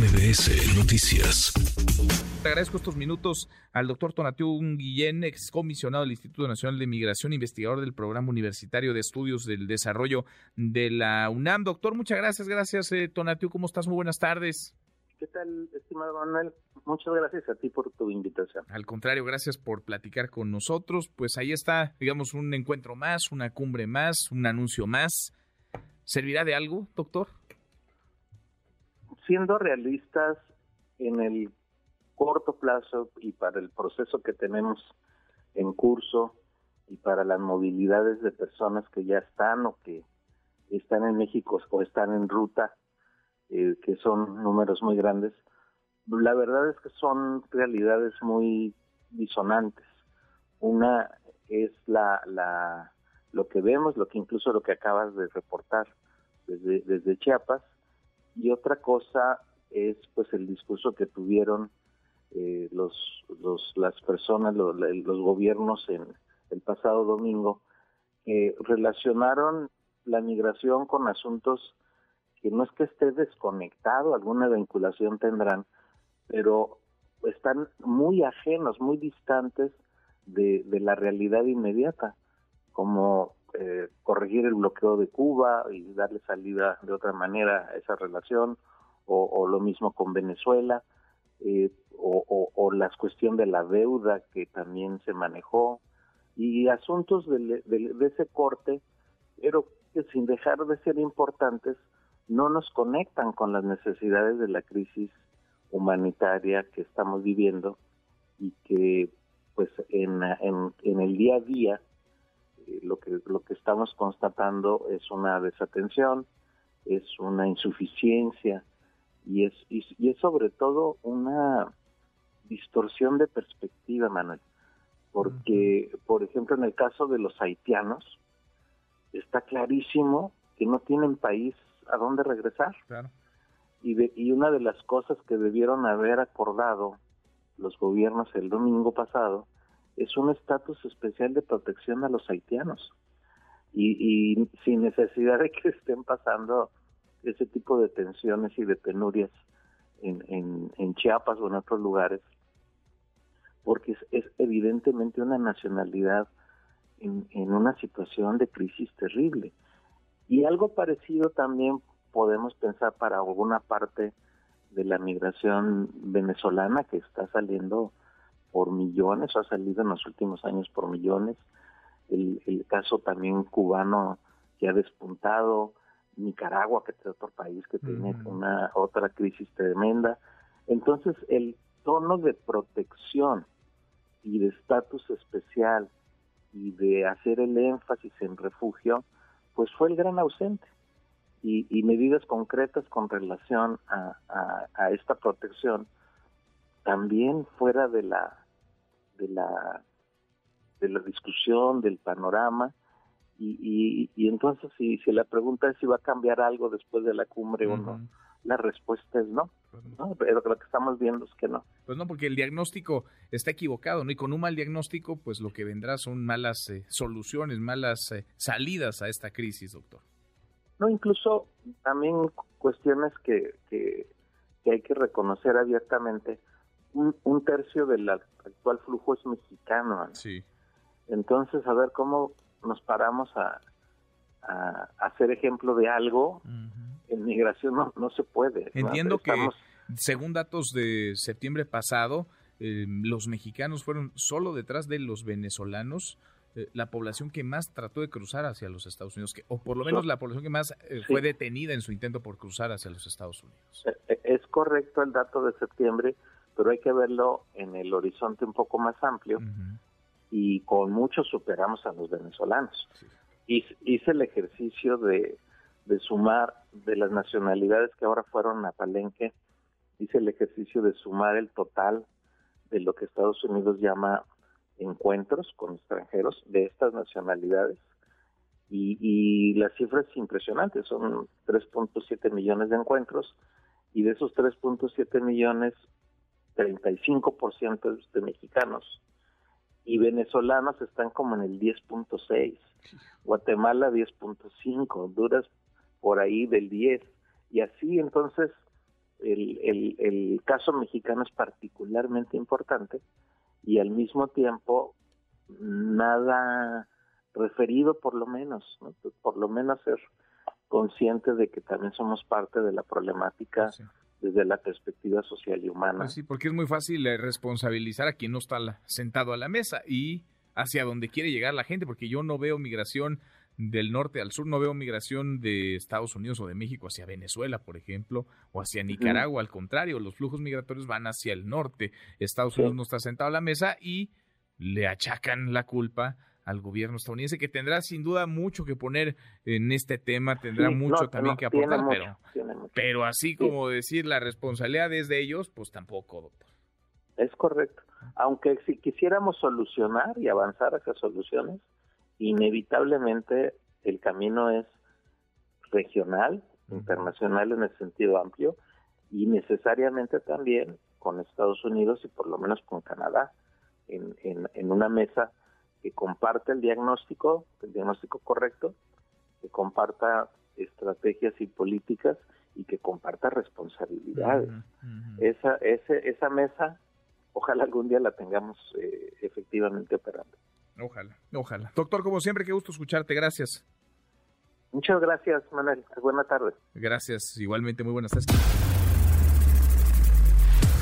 MBS Noticias. Te agradezco estos minutos al doctor Tonatiu Guillén, excomisionado del Instituto Nacional de Migración, investigador del Programa Universitario de Estudios del Desarrollo de la UNAM. Doctor, muchas gracias. Gracias, eh, Tonatiu. ¿Cómo estás? Muy buenas tardes. ¿Qué tal, estimado Manuel? Muchas gracias a ti por tu invitación. Al contrario, gracias por platicar con nosotros. Pues ahí está, digamos, un encuentro más, una cumbre más, un anuncio más. ¿Servirá de algo, doctor? Siendo realistas, en el corto plazo y para el proceso que tenemos en curso y para las movilidades de personas que ya están o que están en México o están en ruta, eh, que son números muy grandes, la verdad es que son realidades muy disonantes. Una es la, lo que vemos, lo que incluso lo que acabas de reportar desde Chiapas, y otra cosa es pues el discurso que tuvieron eh, los, los las personas, los, gobiernos en el pasado domingo, que relacionaron la migración con asuntos que no es que esté desconectado, alguna vinculación tendrán, pero están muy ajenos, muy distantes de, la realidad inmediata, como eh, corregir el bloqueo de Cuba y darle salida de otra manera a esa relación, o, lo mismo con Venezuela, eh, o, o, la cuestión de la deuda que también se manejó, y asuntos de, ese corte, pero que sin dejar de ser importantes, no nos conectan con las necesidades de la crisis humanitaria que estamos viviendo y que pues en, en, el día a día lo que lo que estamos constatando es una desatención es una insuficiencia y es y, es sobre todo una distorsión de perspectiva Manuel. Porque por ejemplo en el caso de los haitianos está clarísimo que no tienen país a dónde regresar. Y, y una de las cosas que debieron haber acordado los gobiernos el domingo pasado es un estatus especial de protección a los haitianos. Y, y sin necesidad de que estén pasando ese tipo de tensiones y de penurias en, en, Chiapas o en otros lugares, porque es, es evidentemente una nacionalidad en, en, una situación de crisis terrible. Y algo parecido también podemos pensar para alguna parte de la migración venezolana que está saliendo por millones, ha salido en los últimos años por millones. El, el caso también cubano que ha despuntado, Nicaragua, que es otro país que tiene una otra crisis tremenda. Entonces, el tono de protección y de estatus especial y de hacer el énfasis en refugio, pues fue el gran ausente. Y, medidas concretas con relación a, esta protección también fuera de la de la de la discusión del panorama y, y, entonces si, si la pregunta es si va a cambiar algo después de la cumbre o no la respuesta es no. Pero lo que estamos viendo es que no. Pues no, porque el diagnóstico está equivocado, ¿no? Y con un mal diagnóstico, pues lo que vendrá son malas eh, soluciones, malas eh, salidas a esta crisis, doctor. No, incluso también cuestiones que, que, hay que reconocer abiertamente. Un, un, tercio del actual flujo es mexicano. Sí. Entonces, a ver cómo nos paramos a, a, hacer ejemplo de algo en migración no, no se puede. Entiendo que, según datos de septiembre pasado, eh, los mexicanos fueron solo detrás de los venezolanos eh, la población que más trató de cruzar hacia los Estados Unidos, que, o por lo menos la población que más eh, fue detenida en su intento por cruzar hacia los Estados Unidos. Es correcto el dato de septiembre, pero hay que verlo en el horizonte un poco más amplio y con mucho superamos a los venezolanos. Hice el ejercicio de de sumar de las nacionalidades que ahora fueron a Palenque, hice el ejercicio de sumar el total de lo que Estados Unidos llama encuentros con extranjeros de estas nacionalidades y, y la cifra es impresionante, son 3.7 millones de encuentros y de esos 3.7 millones, 35% de mexicanos y venezolanos están como en el 10.6, Guatemala 10.5, Honduras por ahí del 10. Y así entonces el, el, caso mexicano es particularmente importante y al mismo tiempo nada referido por lo menos, por lo menos ser consciente de que también somos parte de la problemática desde la perspectiva social y humana. Pues sí, porque es muy fácil eh, responsabilizar a quien no está sentado a la mesa y hacia donde quiere llegar la gente, porque yo no veo migración del norte al sur, no veo migración de Estados Unidos o de México hacia Venezuela, por ejemplo, o hacia Nicaragua, al contrario, los flujos migratorios van hacia el norte. Estados Unidos no está sentado a la mesa y le achacan la culpa al gobierno estadounidense, que tendrá sin duda mucho que poner en este tema, tendrá mucho también que aportar, pero, pero así como decir la responsabilidad es de ellos, pues tampoco, doctor. Es correcto. Aunque si quisiéramos solucionar y avanzar hacia soluciones, inevitablemente el camino es regional, internacional en el sentido amplio, y necesariamente también con Estados Unidos y por lo menos con Canadá, en, en una mesa que comparta el diagnóstico, el diagnóstico correcto, que comparta estrategias y políticas y que comparta responsabilidades. Esa, ese, esa mesa, ojalá algún día la tengamos eh, efectivamente operando. Ojalá, ojalá. Doctor, como siempre, qué gusto escucharte. Gracias. Muchas gracias, Manuel. Buenas tardes. Gracias. Igualmente, muy buenas tardes.